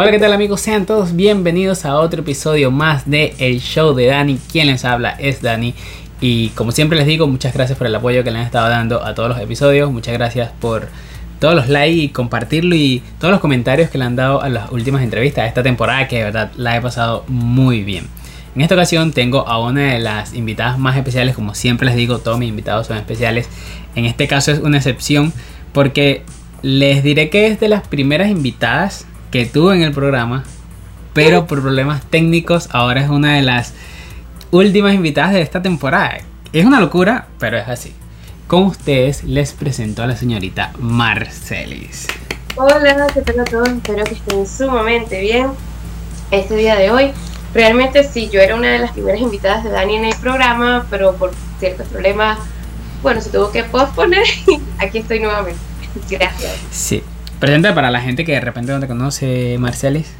Hola, ¿qué tal amigos? Sean todos bienvenidos a otro episodio más de El Show de Dani. Quien les habla es Dani. Y como siempre les digo, muchas gracias por el apoyo que le han estado dando a todos los episodios. Muchas gracias por todos los likes y compartirlo y todos los comentarios que le han dado a las últimas entrevistas de esta temporada que de verdad la he pasado muy bien. En esta ocasión tengo a una de las invitadas más especiales, como siempre les digo, todos mis invitados son especiales. En este caso es una excepción porque les diré que es de las primeras invitadas que tuvo en el programa, pero por problemas técnicos ahora es una de las últimas invitadas de esta temporada. Es una locura, pero es así. Con ustedes les presento a la señorita Marcelis. Hola, ¿qué tal a todos? Espero que estén sumamente bien este día de hoy. Realmente sí, yo era una de las primeras invitadas de Dani en el programa, pero por ciertos problemas, bueno, se tuvo que posponer y aquí estoy nuevamente. Gracias. Sí, Presenta para la gente que de repente no te conoce, Marcelis.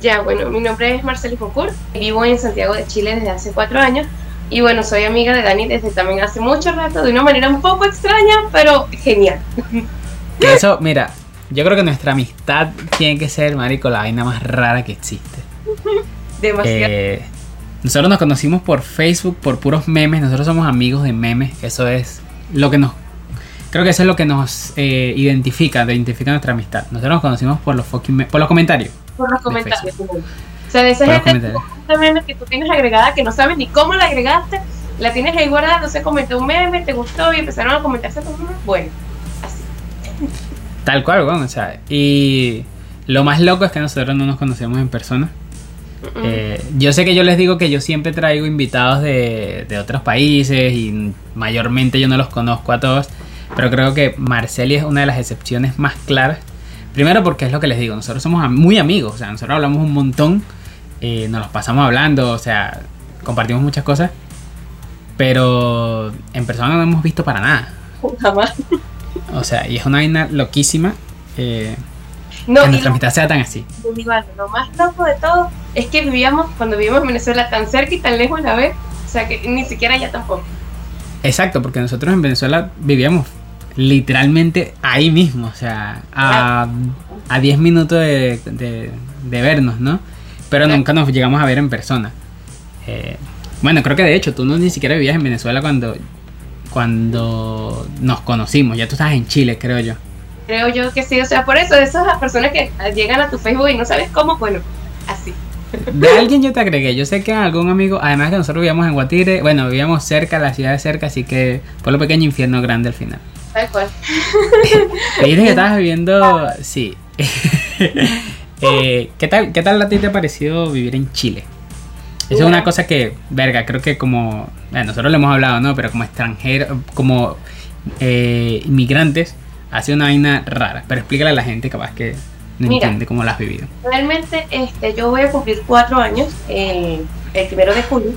Ya, bueno, mi nombre es Marcelis Foucault, vivo en Santiago de Chile desde hace cuatro años y bueno, soy amiga de Dani desde también hace mucho rato, de una manera un poco extraña, pero genial. eso, mira, yo creo que nuestra amistad tiene que ser, marico, la vaina más rara que existe. Demasiado. Eh, nosotros nos conocimos por Facebook, por puros memes, nosotros somos amigos de memes, eso es lo que nos Creo que eso es lo que nos eh, identifica, identifica nuestra amistad. Nosotros nos conocimos por los por los comentarios. Por los comentarios. O sea, de esa gente que tú tienes agregada que no sabes ni cómo la agregaste, la tienes ahí guardada, no sé, comentó un meme, te gustó y empezaron a comentarse bueno, así. Tal cual, bueno, o sea, y lo más loco es que nosotros no nos conocemos en persona. Eh, yo sé que yo les digo que yo siempre traigo invitados de, de otros países y mayormente yo no los conozco a todos. Pero creo que Marceli es una de las excepciones más claras. Primero porque es lo que les digo, nosotros somos muy amigos, o sea, nosotros hablamos un montón, eh, nos los pasamos hablando, o sea, compartimos muchas cosas, pero en persona no hemos visto para nada. Jamás. O sea, y es una vaina loquísima eh, no, que nuestra amistad sea tan así. Lo más loco de todo es que vivíamos, cuando vivíamos en Venezuela, tan cerca y tan lejos a la vez, o sea, que ni siquiera ya tampoco. Exacto, porque nosotros en Venezuela vivíamos literalmente ahí mismo, o sea, a, 10 minutos de, vernos, ¿no? Pero nunca nos llegamos a ver en persona. Eh, bueno, creo que de hecho tú no ni siquiera vivías en Venezuela cuando, cuando nos conocimos, ya tú estabas en Chile, creo yo. Creo yo que sí, o sea, por eso, de esas personas que llegan a tu Facebook y no sabes cómo, bueno, así. De alguien yo te agregué, yo sé que algún amigo, además que nosotros vivíamos en Guatire, bueno, vivíamos cerca, la ciudad de cerca, así que por lo pequeño infierno grande al final. Tal cual. Que estabas viviendo, sí. Eh, ¿qué, tal, ¿Qué tal a ti te ha parecido vivir en Chile? Eso es una cosa que, verga, creo que como, bueno, nosotros lo hemos hablado, ¿no? Pero como extranjeros, como eh, inmigrantes, hace una vaina rara. Pero explícale a la gente capaz que entiende cómo la has vivido. Realmente este, yo voy a cumplir cuatro años el primero de julio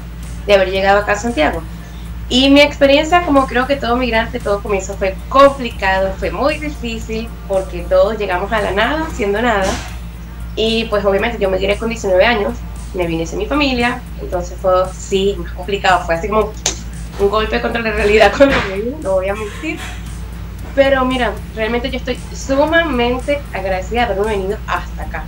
de haber llegado acá a Santiago. Y mi experiencia, como creo que todo migrante, todo comienzo fue complicado, fue muy difícil, porque todos llegamos a la nada, haciendo nada. Y pues obviamente yo me tiré con 19 años, me vine sin mi familia, entonces fue, sí, más complicado, fue así como un golpe contra la realidad cuando me vine, no voy a mentir. Pero mira, realmente yo estoy sumamente agradecida de haberme venido hasta acá.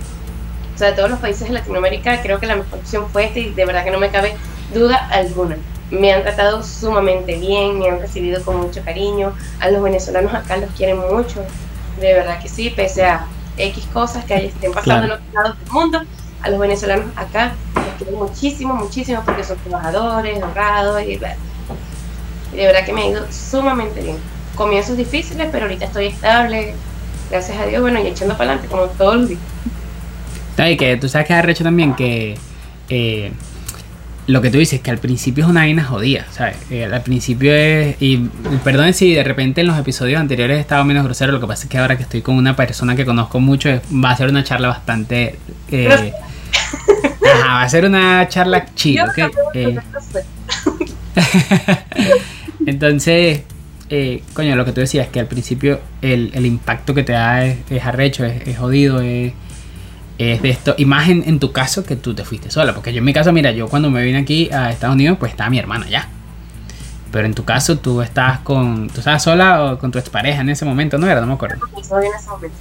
O sea, de todos los países de Latinoamérica, creo que la mejor opción fue esta y de verdad que no me cabe duda alguna. Me han tratado sumamente bien, me han recibido con mucho cariño. A los venezolanos acá los quieren mucho. De verdad que sí, pese a X cosas que estén pasando en otros lados del mundo, a los venezolanos acá los quieren muchísimo, muchísimo porque son trabajadores, honrados y, y de verdad que me ha ido sumamente bien comienzos difíciles, pero ahorita estoy estable, gracias a Dios, bueno, y echando para adelante como todos los días. Y que tú sabes que ha hecho también que eh, lo que tú dices, que al principio es una vaina jodida, ¿sabes? Eh, al principio es. Y perdón si de repente en los episodios anteriores he estado menos grosero, lo que pasa es que ahora que estoy con una persona que conozco mucho, va a ser una charla bastante. Eh, ajá, va a ser una charla chida, ¿ok? Entonces, eh, coño, lo que tú decías, que al principio el, impacto que te da es, arrecho, es, jodido, es, de esto. Y más en, tu caso que tú te fuiste sola. Porque yo en mi caso, mira, yo cuando me vine aquí a Estados Unidos, pues estaba mi hermana ya. Pero en tu caso, tú estabas con. ¿Tú estabas sola o con tu expareja en ese momento? No era, no me acuerdo. en ese momento.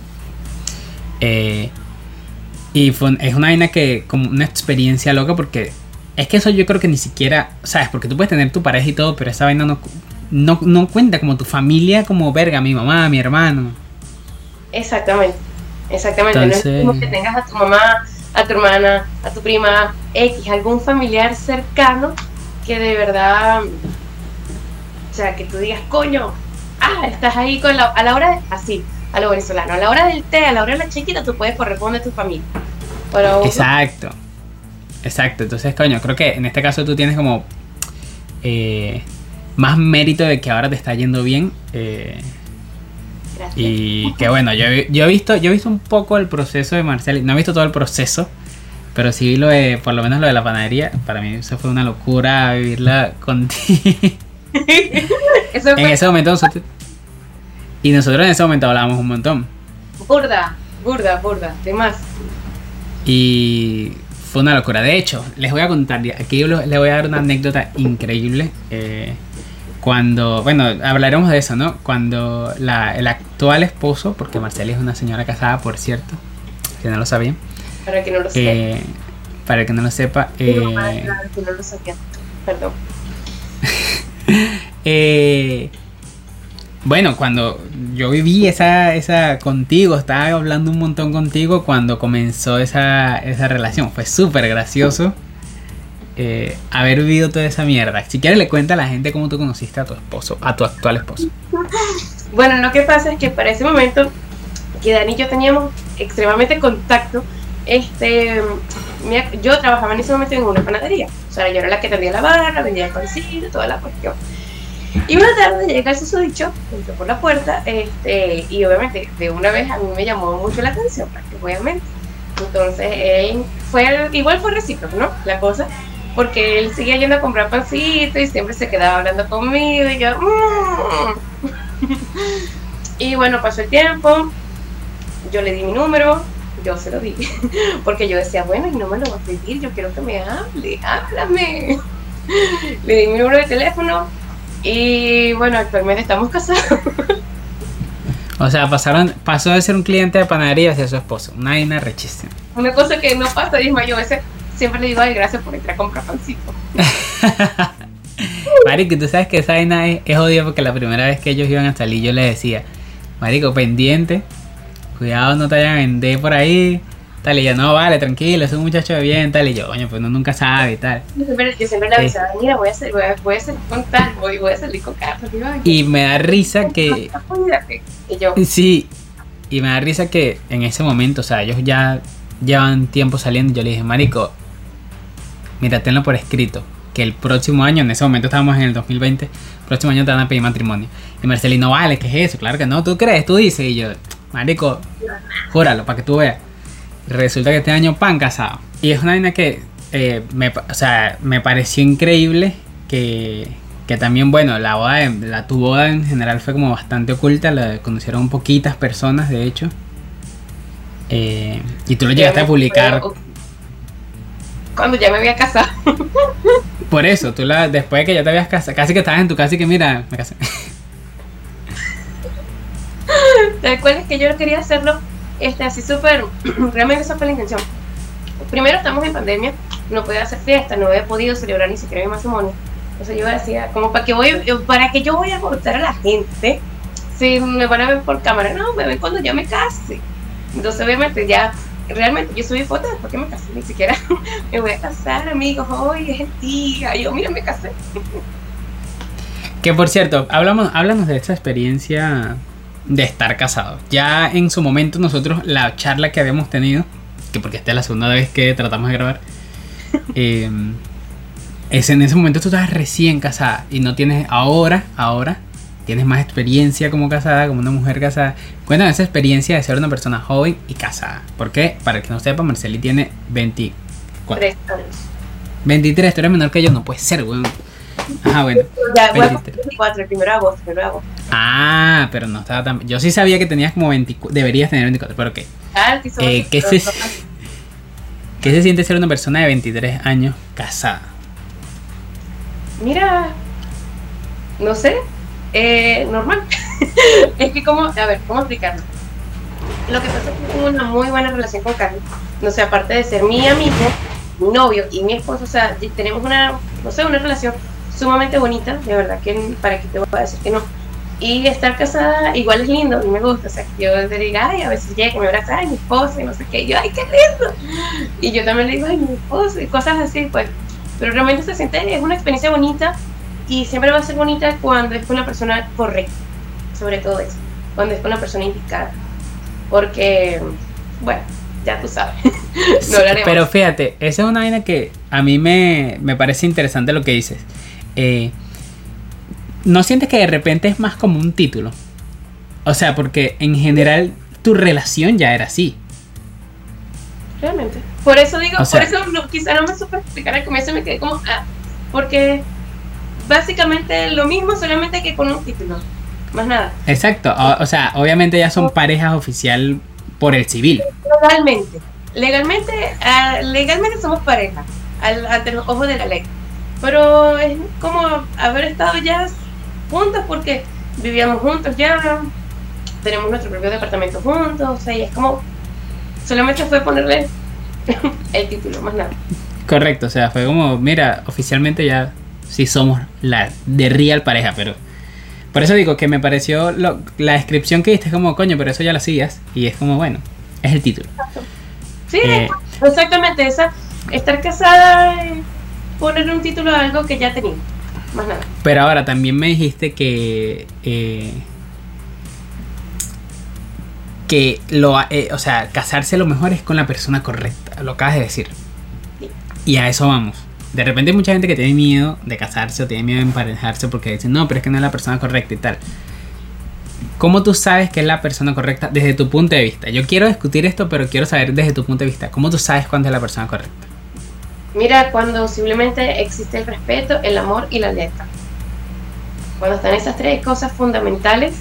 Eh, Y fue, es una vaina que, como una experiencia loca, porque es que eso yo creo que ni siquiera, ¿sabes? Porque tú puedes tener tu pareja y todo, pero esa vaina no, no, no cuenta como tu familia, como verga, mi mamá, mi hermano. Exactamente, exactamente. No es como que tengas a tu mamá, a tu hermana, a tu prima, X, algún familiar cercano que de verdad, o sea, que tú digas, coño, ah, estás ahí con la, a la hora de, así, a lo venezolano, a la hora del té, a la hora de la chiquita, tú puedes corresponder a tu familia. Exacto, exacto. Entonces, coño, creo que en este caso tú tienes como eh, más mérito de que ahora te está yendo bien. Eh, y que bueno, yo, yo, he visto, yo he visto un poco el proceso de Marcel, no he visto todo el proceso, pero sí lo de, por lo menos lo de la panadería, para mí eso fue una locura vivirla contigo. en ese momento nosotros, y nosotros en ese momento hablábamos un montón. Burda, burda, burda, de más. Y fue una locura. De hecho, les voy a contar, aquí les voy a dar una anécdota increíble. Eh, cuando, bueno, hablaremos de eso, ¿no? Cuando la, el actual esposo, porque Marcela es una señora casada, por cierto, que no lo sabían. Para que no lo sepa. Eh, para que no lo sepa. Eh, que no lo sabía. Perdón. eh, bueno, cuando yo viví esa, esa contigo, estaba hablando un montón contigo cuando comenzó esa, esa relación. Fue súper gracioso. Eh, haber vivido toda esa mierda. Si quieres le cuenta a la gente cómo tú conociste a tu esposo, a tu actual esposo. Bueno, lo que pasa es que para ese momento que Dani y yo teníamos extremadamente contacto, este, yo trabajaba en ese momento en una panadería. O sea, yo era la que tendía la barra, vendía el pancito, toda la cuestión. Y una tarde llega el susodicho, entró por la puerta, este, y obviamente de una vez a mí me llamó mucho la atención, obviamente. Entonces, fue, igual fue recíproco, ¿no? La cosa porque él seguía yendo a comprar pancito y siempre se quedaba hablando conmigo y yo... Mm". y bueno, pasó el tiempo, yo le di mi número, yo se lo di, porque yo decía, bueno, y no me lo va a pedir, yo quiero que me hable, háblame. le di mi número de teléfono y bueno, actualmente estamos casados. O sea, pasaron, pasó de ser un cliente de panadería hacia su esposo. Una vaina rechísima. Una cosa que no pasa, yo ese siempre le digo, ay, gracias por entrar a comprar pancito. Marico, tú sabes que esa vaina es, es odio porque la primera vez que ellos iban a salir yo les decía, Marico, pendiente, cuidado no te vayan a vender por ahí. Tal, y yo, no, vale, tranquilo, es un muchacho de bien, tal, y yo, coño, pues uno nunca sabe y tal. Yo siempre, yo siempre le avisaba, mira, voy a, hacer, voy, a, voy a salir con tal, voy, voy a salir con Carlos. Y me da risa que... Y yo, sí, y me da risa que en ese momento, o sea, ellos ya llevan tiempo saliendo y yo le dije, Marico, mira, tenlo por escrito, que el próximo año, en ese momento estábamos en el 2020, el próximo año te van a pedir matrimonio. Y Marcelino, vale, ¿qué es eso? Claro que no, tú crees, tú dices. Y yo, marico, júralo, para que tú veas. Resulta que este año pan casado. Y es una vaina que, eh, me, o sea, me pareció increíble que, que también, bueno, la boda, la tu boda en general fue como bastante oculta, la conocieron poquitas personas, de hecho. Eh, y tú lo llegaste a publicar cuando ya me había casado. Por eso, tú la, después de que ya te habías casado, casi que estabas en tu casa y que mira, me casé. ¿Te acuerdas que yo quería hacerlo este, así súper, realmente esa fue la intención. Primero estamos en pandemia, no podía hacer fiesta, no había podido celebrar ni siquiera mi matrimonio. Entonces yo decía, como para que voy, para que yo voy a gustar a la gente, si me van a ver por cámara, no, me ven cuando ya me case. Entonces obviamente ya realmente yo subí fotos después que me casé, ni siquiera me voy a casar, amigos, hoy es el día, yo mira, me casé. Que por cierto, hablamos, háblanos de esta experiencia de estar casado. Ya en su momento nosotros, la charla que habíamos tenido, que porque esta es la segunda vez que tratamos de grabar, em, es en ese momento tú estabas recién casada y no tienes ahora, ahora, tienes más experiencia como casada, como una mujer casada. Cuéntame esa experiencia de ser una persona joven y casada. Porque, para el que no sepa, Marceli tiene 24. 23, tú eres menor que yo, no puede ser, weón. Ajá, bueno. Ya, 24, el primero de agosto, primero de agosto. Ah, pero no estaba tan. Yo sí sabía que tenías como 24. Deberías tener 24, pero ¿qué? Ah, eh, ¿qué, se, ¿Qué se siente ser una persona de 23 años casada? Mira, no sé, eh, normal. es que como, a ver, ¿cómo explicarlo? Lo que pasa es que tengo una muy buena relación con Carlos. No sé, aparte de ser mi amigo, mi novio y mi esposo, o sea, tenemos una, no sé, una relación sumamente bonita, de verdad que para que te voy a decir que no. Y estar casada igual es lindo, a mí me gusta, o sea, que yo te diga, ay, a veces llega, me abraza, ay, mi esposo, y no sé qué, y yo, ay, qué lindo. Y yo también le digo, ay, mi esposo, y cosas así, pues. Pero realmente se siente, es una experiencia bonita y siempre va a ser bonita cuando es con una persona correcta, sobre todo eso, cuando es con la persona indicada. Porque, bueno, ya tú sabes. no Pero fíjate, esa es una vaina que a mí me, me parece interesante lo que dices. Eh, ¿No sientes que de repente es más como un título? O sea, porque en general tu relación ya era así. Realmente. Por eso digo, por eso quizá no me supe explicar al comienzo, me quedé como, ah, porque básicamente lo mismo, solamente que con un título. Más nada. Exacto. O, sea, obviamente ya son parejas oficial por el civil. Legalmente. Legalmente, uh, legalmente somos pareja, al, ante los ojos de la ley. Pero es como haber estado ya juntos porque vivíamos juntos ya, tenemos nuestro propio departamento juntos, o sea, y es como, solamente fue ponerle el título, más nada. Correcto, o sea, fue como, mira, oficialmente ya sí somos la de real pareja, pero... Por eso digo que me pareció la descripción que diste es como, coño, pero eso ya lo hacías. Y es como, bueno, es el título. Sí, eh, exactamente. Esa, estar casada, ponerle un título a algo que ya tenía. Más nada. Pero ahora también me dijiste que. Eh, que lo. Eh, o sea, casarse lo mejor es con la persona correcta. Lo acabas de decir. Y a eso vamos. De repente hay mucha gente que tiene miedo de casarse o tiene miedo de emparejarse porque dicen, no, pero es que no es la persona correcta y tal. ¿Cómo tú sabes que es la persona correcta desde tu punto de vista? Yo quiero discutir esto, pero quiero saber desde tu punto de vista. ¿Cómo tú sabes cuándo es la persona correcta? Mira, cuando simplemente existe el respeto, el amor y la lealtad. Cuando están esas tres cosas fundamentales,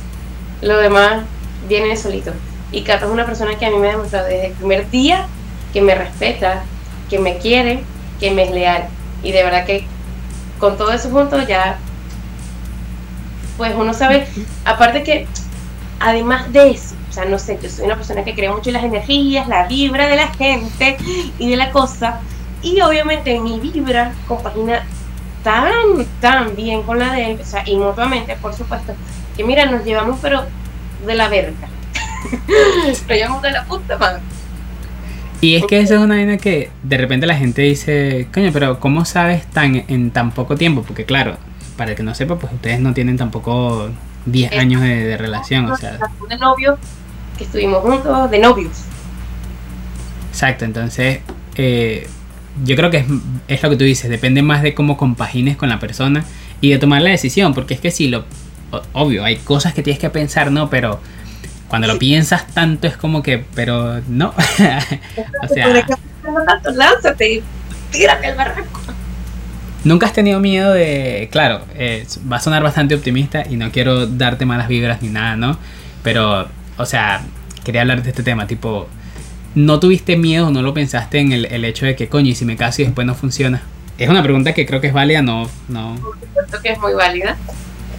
lo demás viene solito. Y Carlos es una persona que a mí me ha demostrado desde el primer día que me respeta, que me quiere, que me es leal. Y de verdad que con todo eso junto ya, pues uno sabe, aparte que, además de eso, o sea, no sé, yo soy una persona que cree mucho en las energías, la vibra de la gente y de la cosa, y obviamente mi vibra compagina tan, tan bien con la de él, o sea, y mutuamente, por supuesto, que mira, nos llevamos pero de la verga. nos llevamos de la puta madre. Y es que esa es una vaina que de repente la gente dice, coño, pero ¿cómo sabes tan en tan poco tiempo? Porque claro, para el que no sepa, pues ustedes no tienen tampoco 10 años de, relación, o sea... De novio, que estuvimos juntos, de novios. Exacto, entonces eh, yo creo que es, es, lo que tú dices, depende más de cómo compagines con la persona y de tomar la decisión, porque es que sí, lo, obvio, hay cosas que tienes que pensar, ¿no? Pero cuando lo piensas tanto es como que, pero no. o sea. Lánzate, tírate al barranco. Nunca has tenido miedo de. Claro, eh, va a sonar bastante optimista y no quiero darte malas vibras ni nada, ¿no? Pero, o sea, quería hablar de este tema, tipo. ¿No tuviste miedo no lo pensaste en el, el hecho de que, coño, y si me caso y después no funciona? Es una pregunta que creo que es válida, no. no... Por supuesto que es muy válida.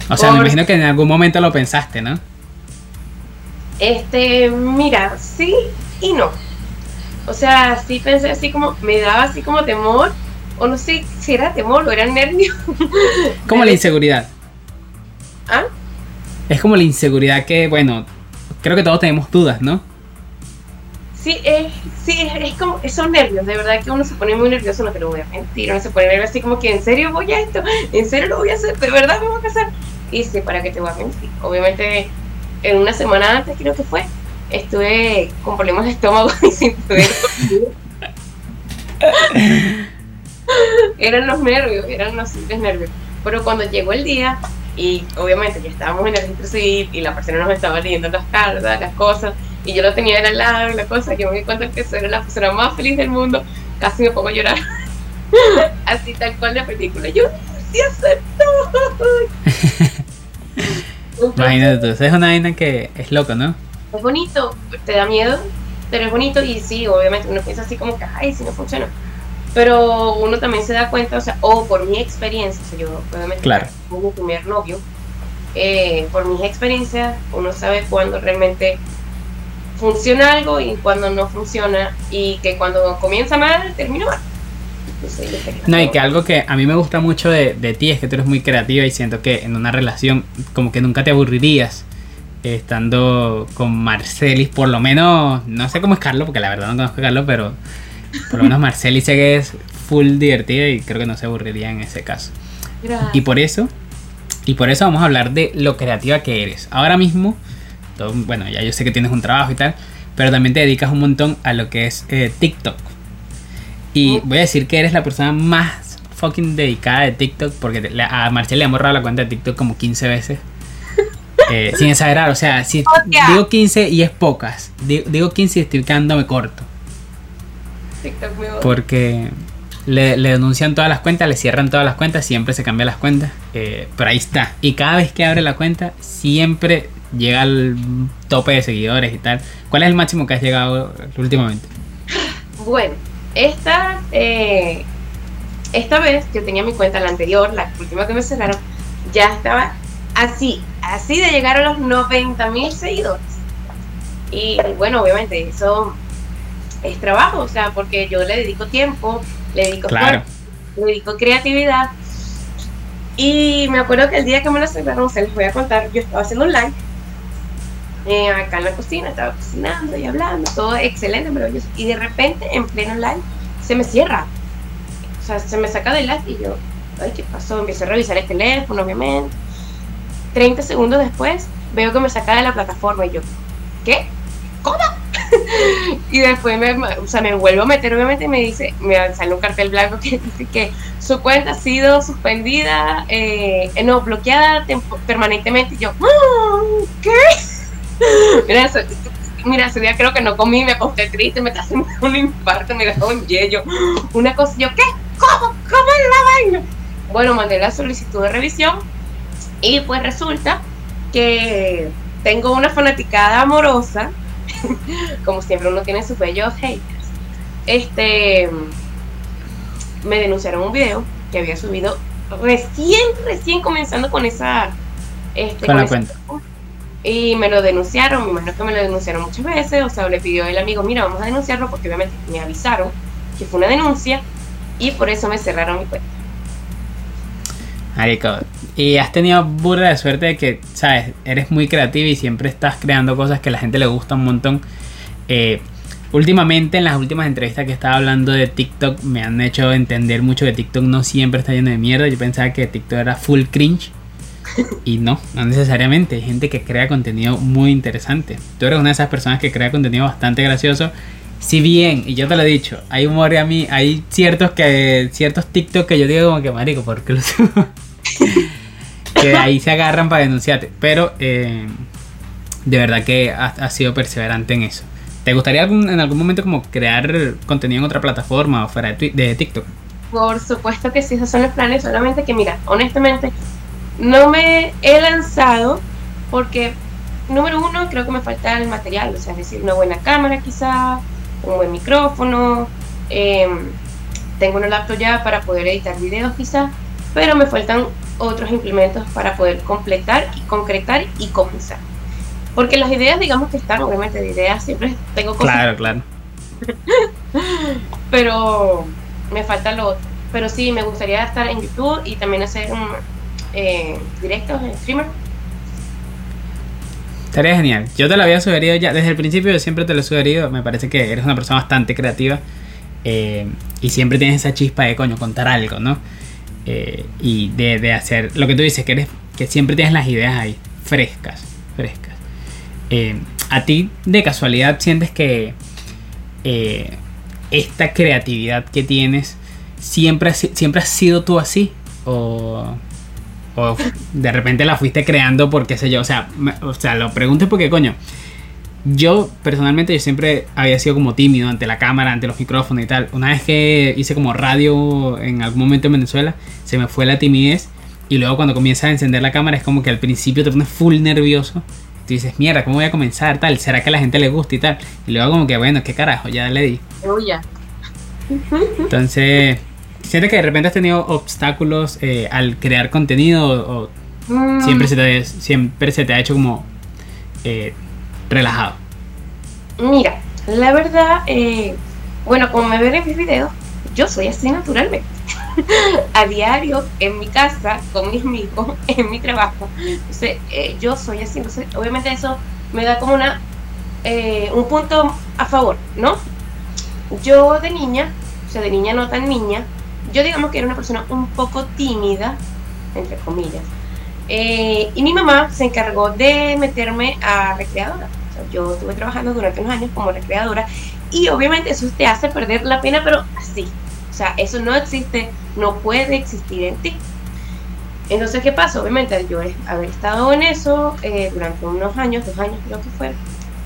O sea, me imagino que en algún momento lo pensaste, ¿no? Este, mira, sí y no. O sea, sí pensé así como, me daba así como temor, o no sé si era temor o era nervio. Como la inseguridad. ¿Ah? Es como la inseguridad que, bueno, creo que todos tenemos dudas, ¿no? Sí, es, sí, es, como, son nervios, de verdad que uno se pone muy nervioso, no te lo voy a mentir, uno se pone nervioso así como que, ¿en serio voy a esto? ¿En serio lo voy a hacer? ¿De verdad me voy a casar? Y sí, ¿para qué te voy a mentir? Obviamente en una semana antes creo que fue, estuve con problemas de estómago y sin poder eran los nervios, eran los simples nervios. Pero cuando llegó el día, y obviamente ya estábamos en el registro civil y la persona nos estaba leyendo las cartas, las cosas, y yo lo tenía al lado y la cosa, que me di cuenta que era la persona más feliz del mundo, casi me pongo a llorar. Así tal cual la película. Yo sí acepto. Imagínate tú, es una vaina que es loco, ¿no? Es bonito, te da miedo, pero es bonito y sí, obviamente uno piensa así como que, ay, si no funciona. Pero uno también se da cuenta, o sea, o por mi experiencia, o yo obviamente claro. mi primer novio, eh, por mis experiencias, uno sabe cuándo realmente funciona algo y cuando no funciona y que cuando comienza mal, termina mal. No, y que algo que a mí me gusta mucho de, de, ti es que tú eres muy creativa y siento que en una relación como que nunca te aburrirías estando con Marcelis, por lo menos, no sé cómo es Carlos, porque la verdad no conozco a Carlos, pero por lo menos Marcelis sé que es full divertida y creo que no se aburriría en ese caso. Y por eso, y por eso vamos a hablar de lo creativa que eres. Ahora mismo, bueno, ya yo sé que tienes un trabajo y tal, pero también te dedicas un montón a lo que es eh, TikTok. Y voy a decir que eres la persona más fucking dedicada de TikTok, porque a Marcel le ha borrado la cuenta de TikTok como 15 veces. Eh, sin exagerar, o sea, si digo 15 y es pocas, digo, 15 y estoy quedándome corto. Porque le, denuncian todas las cuentas, le cierran todas las cuentas, siempre se cambian las cuentas. Eh, pero ahí está. Y cada vez que abre la cuenta, siempre llega al tope de seguidores y tal. ¿Cuál es el máximo que has llegado últimamente? Bueno, esta, eh, esta vez yo tenía mi cuenta, la anterior, la última que me cerraron, ya estaba así, así de llegar a los 90 mil seguidores. Y bueno, obviamente eso es trabajo, o sea, porque yo le dedico tiempo, le dedico claro. le dedico creatividad. Y me acuerdo que el día que me lo cerraron, se les voy a contar, yo estaba haciendo un live eh, acá en la cocina, estaba cocinando y hablando, todo excelente, maravilloso. Y de repente, en pleno live, se me cierra. O sea, se me saca del live y yo, ay, ¿qué pasó? Empiezo a revisar el teléfono, obviamente. 30 segundos después, veo que me saca de la plataforma y yo, ¿qué? ¿Cómo? y después me, o sea, me vuelvo a meter, obviamente, y me dice, me sale un cartel blanco que dice que su cuenta ha sido suspendida, eh, no, bloqueada permanentemente. Y yo, ¡Ah! ¿qué? mira, mira, ese día creo que no comí, me acosté triste, me está haciendo un infarto, me dejó un yello, una cosa, yo, ¿qué? ¿Cómo? ¿Cómo es la vaina? Bueno, mandé la solicitud de revisión y pues resulta que tengo una fanaticada amorosa, como siempre uno tiene sus bellos haters. Este, me denunciaron un video que había subido recién, recién comenzando con esa... Este, con, la cuenta. Y me lo denunciaron, mi imagino que me lo denunciaron muchas veces, o sea, le pidió el amigo, mira, vamos a denunciarlo porque obviamente me avisaron que fue una denuncia y por eso me cerraron mi cuenta. Marico, y has tenido burda de suerte de que, sabes, eres muy creativa y siempre estás creando cosas que a la gente le gusta un montón. Eh, últimamente, en las últimas entrevistas que estaba hablando de TikTok, me han hecho entender mucho que TikTok no siempre está lleno de mierda. Yo pensaba que TikTok era full cringe. Y no, no necesariamente. Hay gente que crea contenido muy interesante. Tú eres una de esas personas que crea contenido bastante gracioso. Si bien, y yo te lo he dicho, hay humor a mí, hay ciertos que ciertos TikTok que yo digo como que marico, ¿por qué que ahí se agarran para denunciarte. Pero eh, de verdad que has, sido perseverante en eso. ¿Te gustaría en algún momento como crear contenido en otra plataforma o fuera de, de TikTok? Por supuesto que sí, esos son los planes, solamente que mira, honestamente, no me he lanzado porque, número uno, creo que me falta el material, o sea, es decir, una buena cámara quizá, un buen micrófono, em, tengo una laptop ya para poder editar videos quizá, pero me faltan otros implementos para poder completar y concretar y comenzar. Porque las ideas, digamos que están, obviamente, de ideas siempre tengo cosas. Claro, claro. pero me falta lo otro. Pero sí, me gustaría estar en YouTube y también hacer un, eh, directos en streamer. Estaría genial. Yo te lo había sugerido ya desde el principio, yo siempre te lo he sugerido. Me parece que eres una persona bastante creativa eh, y siempre tienes esa chispa de coño, contar algo, ¿no? Eh, y de, hacer lo que tú dices, que, eres, que siempre tienes las ideas ahí, frescas, frescas. a ti, de casualidad, sientes que esta creatividad que tienes siempre, siempre has sido tú así? ¿O o de repente la fuiste creando porque sé yo. O sea, o sea, lo pregunto porque coño. Yo personalmente yo siempre había sido como tímido ante la cámara, ante los micrófonos y tal. Una vez que hice como radio en algún momento en Venezuela, se me fue la timidez. Y luego cuando comienzas a encender la cámara es como que al principio te pones full nervioso. Tú dices, mierda, ¿cómo voy a comenzar? Tal, ¿será que a la gente le gusta y tal? Y luego como que, bueno, ¿qué carajo? Ya le di. Entonces, ¿Sientes que de repente has tenido obstáculos eh, al crear contenido o, mm. siempre, se te, siempre se te ha hecho como eh, relajado? Mira, la verdad, eh, bueno, como me ven en mis videos, yo soy así naturalmente. a diario, en mi casa, con mis amigos, en mi trabajo. Entonces, eh, yo soy así. Entonces, obviamente eso me da como una eh, un punto a favor, ¿no? Yo de niña, o sea, de niña no tan niña, yo digamos que era una persona un poco tímida, entre comillas. Eh, y mi mamá se encargó de meterme a recreadora. yo estuve trabajando durante unos años como recreadora y obviamente eso te hace perder la pena, pero así. O sea, eso no existe, no puede existir en ti. Entonces, ¿qué pasa? Obviamente, yo haber estado en eso eh, durante unos años, dos años creo que fue,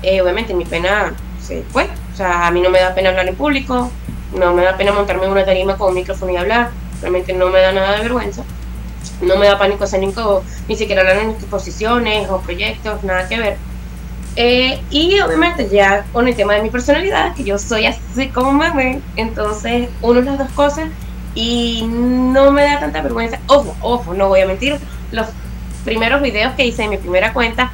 eh, obviamente mi pena se fue. O sea, a mí no me da pena hablar en público, no me da pena montarme en una tarima con un micrófono y hablar, realmente no me da nada de vergüenza. No me da pánico escénico ni siquiera hablar en exposiciones o proyectos, nada que ver. Eh, y obviamente ya con el tema de mi personalidad, que yo soy así como me ven, entonces uno las dos cosas y no me da tanta vergüenza. Ojo, ojo, no voy a mentir, los primeros videos que hice en mi primera cuenta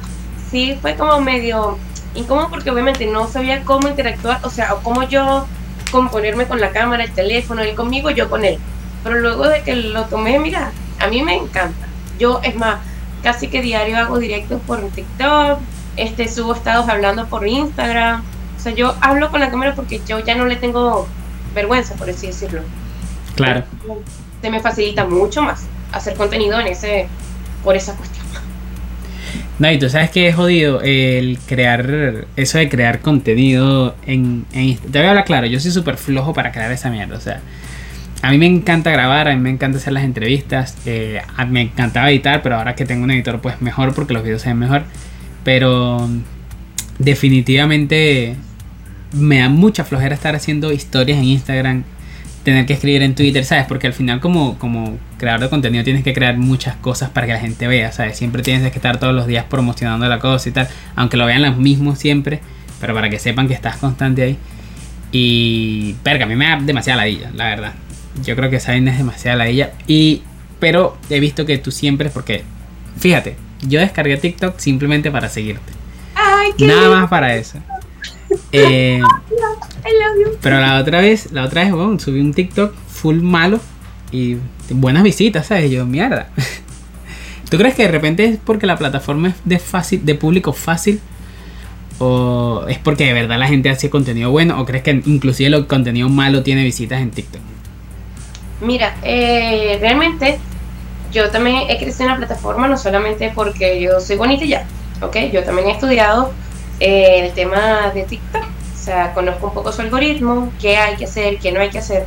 sí fue como medio incómodo porque obviamente no sabía cómo interactuar, o sea, o cómo yo componerme con la cámara, el teléfono, él conmigo, yo con él. Pero luego de que lo tomé, mira, a mí me encanta. Yo, es más, casi que diario hago directos por TikTok, este, subo estados hablando por Instagram. O sea, yo hablo con la cámara porque yo ya no le tengo vergüenza, por así decirlo. Claro. Se me facilita mucho más hacer contenido en ese, por esa cuestión. No, y tú sabes que es jodido el crear, eso de crear contenido en, en Te voy a hablar claro, yo soy súper flojo para crear esa mierda, o sea, a mí me encanta grabar, a mí me encanta hacer las entrevistas, eh, me encantaba editar, pero ahora que tengo un editor pues mejor porque los videos se ven mejor, pero definitivamente me da mucha flojera estar haciendo historias en Instagram tener que escribir en Twitter, ¿sabes? Porque al final como, como creador de contenido tienes que crear muchas cosas para que la gente vea, ¿sabes? Siempre tienes que estar todos los días promocionando la cosa y tal, aunque lo vean los mismos siempre, pero para que sepan que estás constante ahí. Y, perga, a mí me da demasiada ladilla, la verdad. Yo creo que esa es demasiada ladilla. Y, pero he visto que tú siempre, porque, fíjate, yo descargué TikTok simplemente para seguirte. Ay, Nada más para eso. Eh, pero la otra vez, la otra vez, bueno, subí un TikTok full malo y buenas visitas, ¿sabes? Yo, mierda. ¿Tú crees que de repente es porque la plataforma es de fácil, de público fácil? ¿O es porque de verdad la gente hace contenido bueno? ¿O crees que inclusive el contenido malo tiene visitas en TikTok? Mira, eh, realmente yo también he crecido en la plataforma no solamente porque yo soy bonita y ya, ¿ok? Yo también he estudiado eh, el tema de TikTok o sea, conozco un poco su algoritmo, qué hay que hacer, qué no hay que hacer.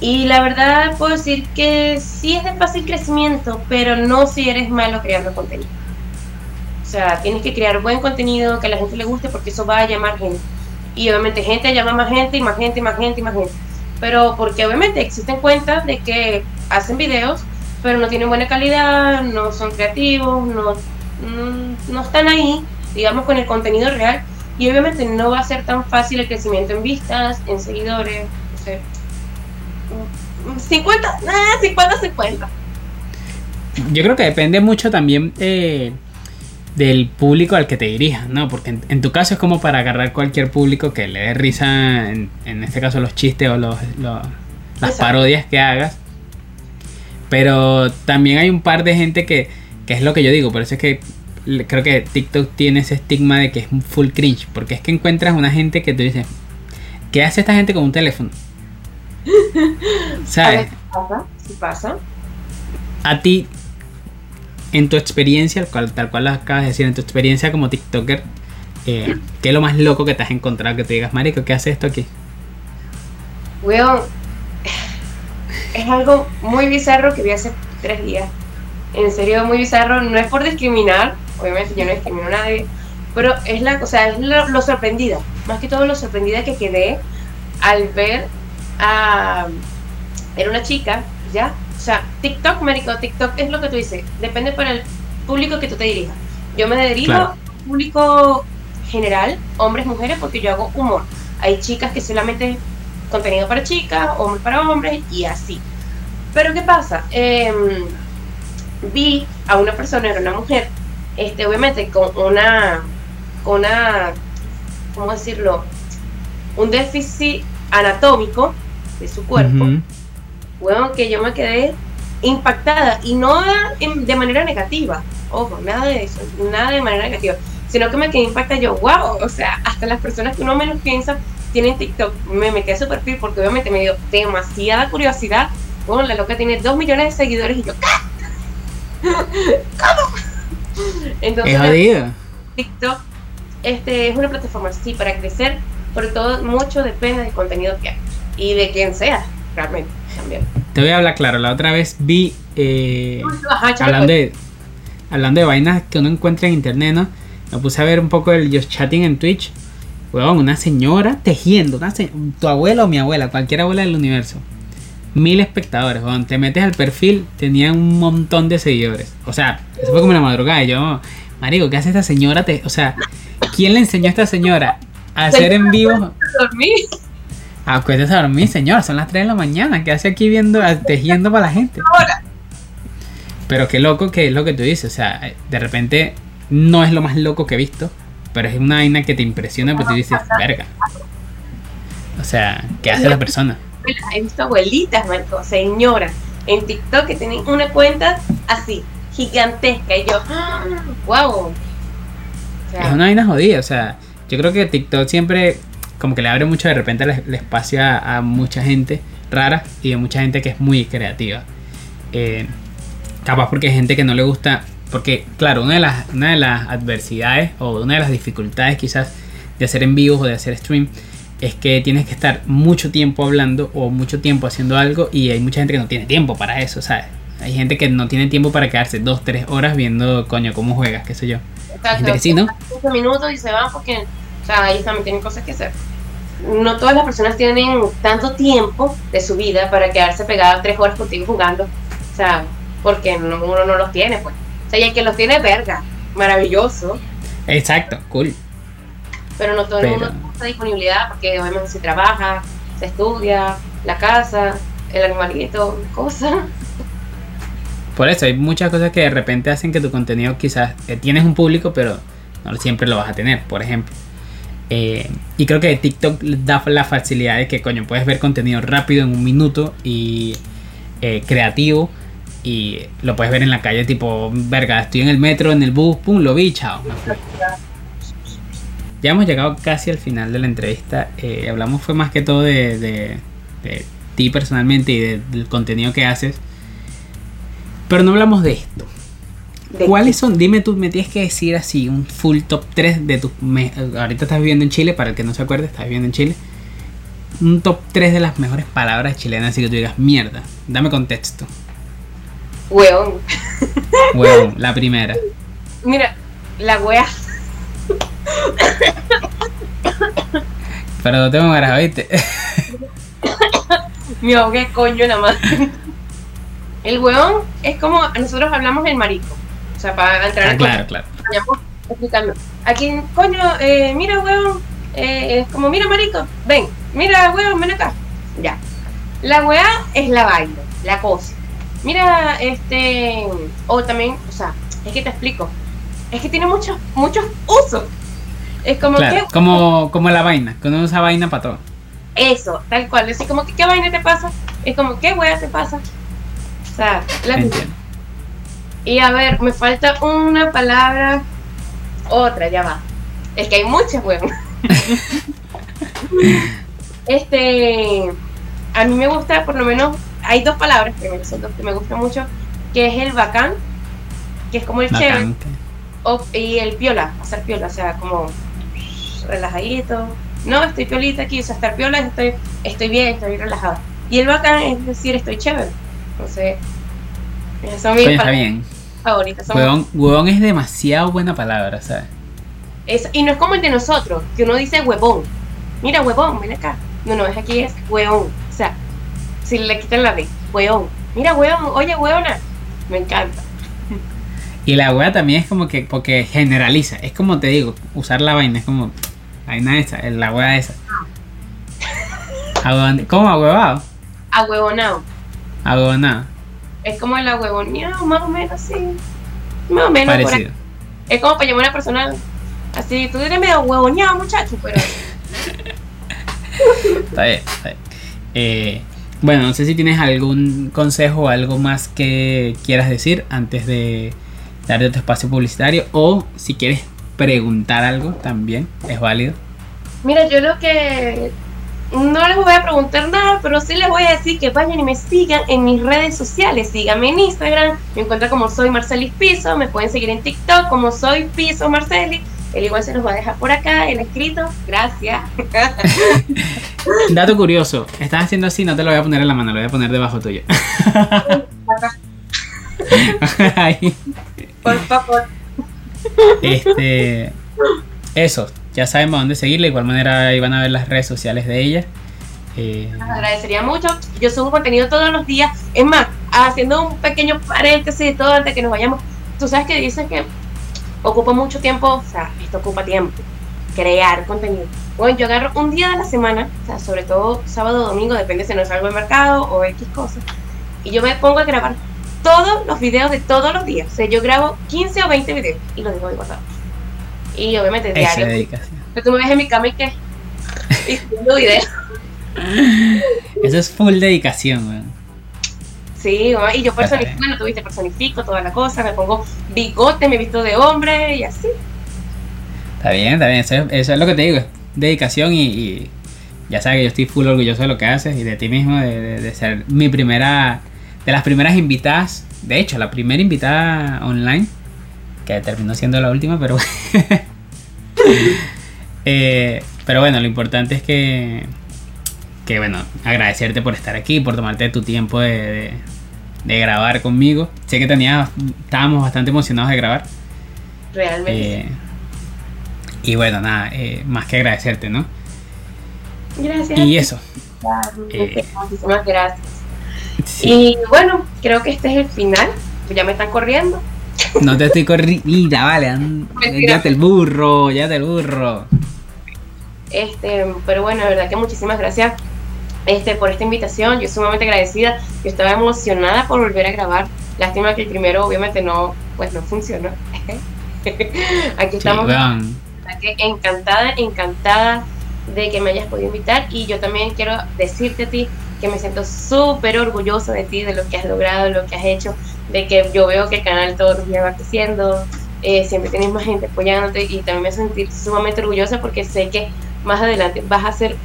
Y la verdad puedo decir que sí es de fácil crecimiento, pero no si eres malo creando contenido. O sea, tienes que crear buen contenido que a la gente le guste porque eso va a llamar gente. Y obviamente gente llama más gente y más gente y más gente y más gente. Pero porque obviamente existen cuentas de que hacen videos, pero no tienen buena calidad, no son creativos, no, mm, no están ahí, digamos, con el contenido real y obviamente no va a ser tan fácil el crecimiento en vistas, en seguidores, no sé. 50, 50, 50. Yo creo que depende mucho también eh, del público al que te dirijas, ¿no? Porque en, tu caso es como para agarrar cualquier público que le dé risa, en, este caso los chistes o los, las parodias que hagas. Pero también hay un par de gente que, que es lo que yo digo, por eso es que creo que TikTok tiene ese estigma de que es un full cringe, porque es que encuentras una gente que te dice, ¿qué hace esta gente con un teléfono? ¿Sabes? pasa, sí pasa. A ti, en tu experiencia, tal cual lo acabas de decir, en tu experiencia como TikToker, eh, ¿qué es lo más loco que te has encontrado que te digas, Marico, ¿qué hace esto aquí? Weón, es algo muy bizarro que vi hace tres días. En serio, muy bizarro. No es por discriminar, obviamente yo no discrimino a nadie, pero es la, o sea, es lo, sorprendida, más que todo lo sorprendida que quedé al ver a era una chica, ¿ya? O sea, TikTok, marico, TikTok es lo que tú dices, depende para el público que tú te dirijas. Yo me dirijo al público general, hombres, mujeres, porque yo hago humor. Hay chicas que solamente contenido para chicas, hombres para hombres y así. Pero ¿qué pasa? Em, vi a una persona, era una mujer, este, obviamente con una, una ¿cómo decirlo? Un déficit anatómico de su cuerpo. Bueno, que yo me quedé impactada y no de manera negativa, ojo, nada de eso, nada de manera negativa, sino que me quedé impactada yo, wow, o sea, hasta las personas que uno menos piensa tienen TikTok, me metí a su perfil porque obviamente me dio demasiada curiosidad, bueno, la loca tiene dos millones de seguidores y yo, ¿cómo? Entonces, TikTok este, es una plataforma, sí, para crecer, pero todo mucho depende del contenido que hay y de quién sea, realmente, también. Te voy a hablar claro, la otra vez vi, eh, hablando, de, hablando de vainas que uno encuentra en internet, ¿no? Me puse a ver un poco el just chatting en Twitch. Weón, una señora tejiendo, tu abuela o mi abuela, cualquier abuela del universo. Mil espectadores, weón. Te metes al perfil, tenía un montón de seguidores. O sea, eso fue como una madrugada. Y yo, Marico, ¿qué hace esta señora? Te, o sea, ¿quién le enseñó a esta señora a hacer en vivo? Dormir. Acuérdate a dormir, señora. Son las 3 de la mañana. ¿Qué hace aquí viendo, tejiendo para la gente? Pero qué loco que es lo que tú dices. O sea, de repente no es lo más loco que he visto. Pero es una vaina que te impresiona porque tú dices, verga. O sea, ¿qué hace la persona? He visto abuelitas, Marco, señoras, en TikTok que tienen una cuenta así, gigantesca. Y yo, wow. es una vaina jodida. O sea, yo creo que TikTok siempre como que le abre mucho de repente el, espacio a, mucha gente rara y a mucha gente que es muy creativa. Eh, capaz porque hay gente que no le gusta. Porque, claro, una de, las, una de las adversidades o una de las dificultades quizás de hacer en vivo o de hacer stream es que tienes que estar mucho tiempo hablando o mucho tiempo haciendo algo y hay mucha gente que no tiene tiempo para eso, ¿sabes? Hay gente que no tiene tiempo para quedarse dos, tres horas viendo, coño, cómo juegas, qué sé yo. Hay gente que sí, ¿no? 15 minutos y se van porque, o sea, ellos también tienen cosas que hacer. No todas las personas tienen tanto tiempo de su vida para quedarse pegadas tres horas contigo jugando. O sea, porque uno no los tiene, pues. O sea, y el que los tiene, verga, maravilloso. Exacto, cool. Pero no todo el mundo tiene esa disponibilidad porque obviamente se trabaja, se estudia, la casa, el animalito, cosas. Por eso hay muchas cosas que de repente hacen que tu contenido quizás eh, tienes un público, pero no siempre lo vas a tener, por ejemplo. Eh, y creo que TikTok da la facilidad de que, coño, puedes ver contenido rápido en un minuto y eh, creativo. Y lo puedes ver en la calle, tipo, verga, estoy en el metro, en el bus, pum, lo vi, chao. Ya hemos llegado casi al final de la entrevista. hablamos fue más que todo de, de, de ti personalmente y del contenido que haces. Pero no hablamos de esto. ¿Cuáles son? Dime tú, me tienes que decir así un full top 3 de tus... Ahorita estás viviendo en Chile, para el que no se acuerde, estás viviendo en Chile. Un top 3 de las mejores palabras chilenas, así que tú digas, mierda, dame contexto. Hueón. Hueón, la primera. Mira, la wea. Pero no tengo ganas, ¿viste? Me ahogué coño nada más. El hueón es como nosotros hablamos el marico. O sea, para entrar ah, claro, claro. explicando. Aquí, coño, eh, mira, hueón, eh, es como, mira, marico, ven, mira, hueón, ven acá. Ya. La hueá es la vaina, la cosa. Mira, este, o también, o sea, es que te explico. Es que tiene muchos, muchos usos. Es como que. Como, como la vaina, cuando usa vaina para todo. Eso, tal cual. Es como que, ¿qué vaina te pasa? Es como, ¿qué hueá te pasa? O sea, la Y a ver, me falta una palabra, otra, ya va. Es que hay muchas, weón. este, a mí me gusta, por lo menos, hay dos palabras que me, son dos que me gustan mucho, que es el bacán, que es como el chévere, y el piola, hacer piola, o sea, como relajadito. No, estoy piolita aquí, o sea, estar piola, estoy, estoy bien, estoy relajado. Y el bacán es decir, estoy chévere. Entonces, son mis está bien. favoritas. Huevón, es demasiado buena palabra, ¿sabes? y no es como el de nosotros, que uno dice huevón. Mira, huevón, ven acá. No, no, es aquí es huevón. O sea, si le quitan la D, huevón. Mira, huevón, oye, huevona. Me encanta. Y la hueá también es como que, porque generaliza. Es como te digo, usar la vaina, es como, vaina esa, la hueá esa. Ah. ¿Cómo ahuevado? Ahuevonado. Ahuevonado. Es como el ahuevoneado, más o menos, sí. Más o menos. Parecido. Es como para llamar a una persona Así, tú eres medio huevoneado, muchacho, pero... está bien, está bien. Eh, bueno, no sé si tienes algún consejo o algo más que quieras decir antes de darte tu espacio publicitario o si quieres preguntar algo también, es válido. Mira, yo lo que no les voy a preguntar nada, pero sí les voy a decir que vayan y me sigan en mis redes sociales. Síganme en Instagram, me encuentran como soy Marcelis Piso, me pueden seguir en TikTok como soy Piso Marcelis. El igual se los va a dejar por acá, el escrito. Gracias. Dato curioso, estás haciendo así, no te lo voy a poner en la mano, lo voy a poner debajo tuyo. Por favor. Este, eso, ya sabemos dónde seguirle. De igual manera, ahí van a ver las redes sociales de ella. Eh, agradecería mucho. Yo subo contenido todos los días. Es más, haciendo un pequeño paréntesis de todo antes que nos vayamos. Tú sabes que dicen que ocupa mucho tiempo, o sea, esto ocupa tiempo, crear contenido. Bueno, yo agarro un día de la semana, o sea, sobre todo sábado o domingo, depende si no salgo al mercado o X cosas, y yo me pongo a grabar todos los videos de todos los días. O sea, yo grabo 15 o 20 videos y los dejo ahí guardados. Y obviamente diario. Pero tú me ves en mi cama y que. y videos. Eso es full dedicación, weón. Sí, y yo personifico, bueno, tú viste, personifico toda la cosa, me pongo bigote, me visto de hombre y así. Está bien, está bien, eso es, lo que te digo, dedicación y, ya sabes que yo estoy full orgulloso de lo que haces y de ti mismo, de ser mi primera de las primeras invitadas, de hecho, la primera invitada online, que terminó siendo la última, pero... Eh, pero bueno, lo importante es que, que, bueno, agradecerte por estar aquí, por tomarte tu tiempo de, de, grabar conmigo. Sé que tenía, estábamos bastante emocionados de grabar. Realmente. Eh, y bueno, nada, eh, más que agradecerte, ¿no? Gracias. Y eso. Muchísimas gracias. Y bueno, creo que este es el final. Ya me están corriendo. No te estoy corriendo. Mira, vale. Ya te el burro, ya te el burro. Este, pero bueno, de verdad que muchísimas gracias este, por esta invitación. Yo sumamente agradecida. Yo estaba emocionada por volver a grabar. Lástima que el primero obviamente no, pues no funcionó. Aquí estamos. encantada, encantada de que me hayas podido invitar. Y yo también quiero decirte a ti que me siento súper orgullosa de ti, de lo que has logrado, de lo que has hecho, de que yo veo que el canal todos los días va creciendo, eh, siempre tienes más gente apoyándote y también me siento sumamente orgullosa porque sé que más adelante vas a hacer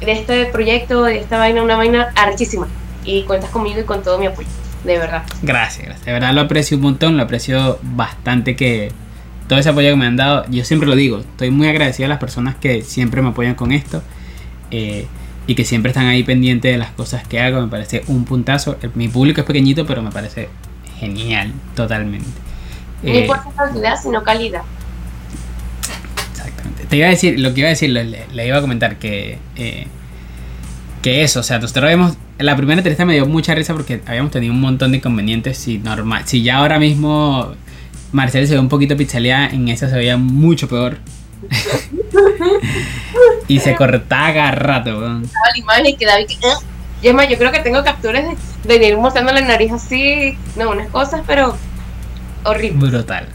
de este proyecto, de esta vaina, una vaina archísima y cuentas conmigo y con todo mi apoyo, de verdad. Gracias, gracias. De verdad lo aprecio un montón, lo aprecio bastante que todo ese apoyo que me han dado, yo siempre lo digo, estoy muy agradecido a las personas que siempre me apoyan con esto. Eh, y que siempre están ahí pendientes de las cosas que hago. Me parece un puntazo. Mi público es pequeñito, pero me parece genial, totalmente. No eh, importa cantidad, sino calidad. Exactamente. Te iba a decir, lo que iba a decir, le, iba a comentar que, eh, que eso, o sea, nosotros habíamos, la primera entrevista me dio mucha risa porque habíamos tenido un montón de inconvenientes. Si, normal, si ya ahora mismo Marcel se ve un poquito pichaleada, en esa se veía mucho peor. y se cortaba cada rato, weón. la imagen que David. Y es más, yo creo que tengo capturas de, de ir mostrando la nariz así, no, unas cosas, pero horrible. Brutal.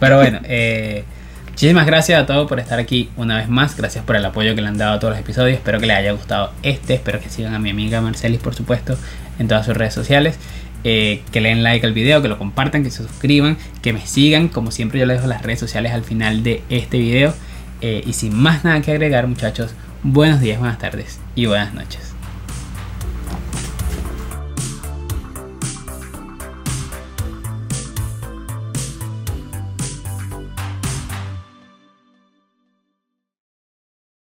Pero bueno, eh, muchísimas gracias a todos por estar aquí una vez más. Gracias por el apoyo que le han dado a todos los episodios. Espero que les haya gustado este. Espero que sigan a mi amiga Marcelis, por supuesto, en todas sus redes sociales. Eh, que le den like al video, que lo compartan, que se suscriban, que me sigan. Como siempre yo les dejo las redes sociales al final de este video. Eh, y sin más nada que agregar muchachos, buenos días, buenas tardes y buenas noches.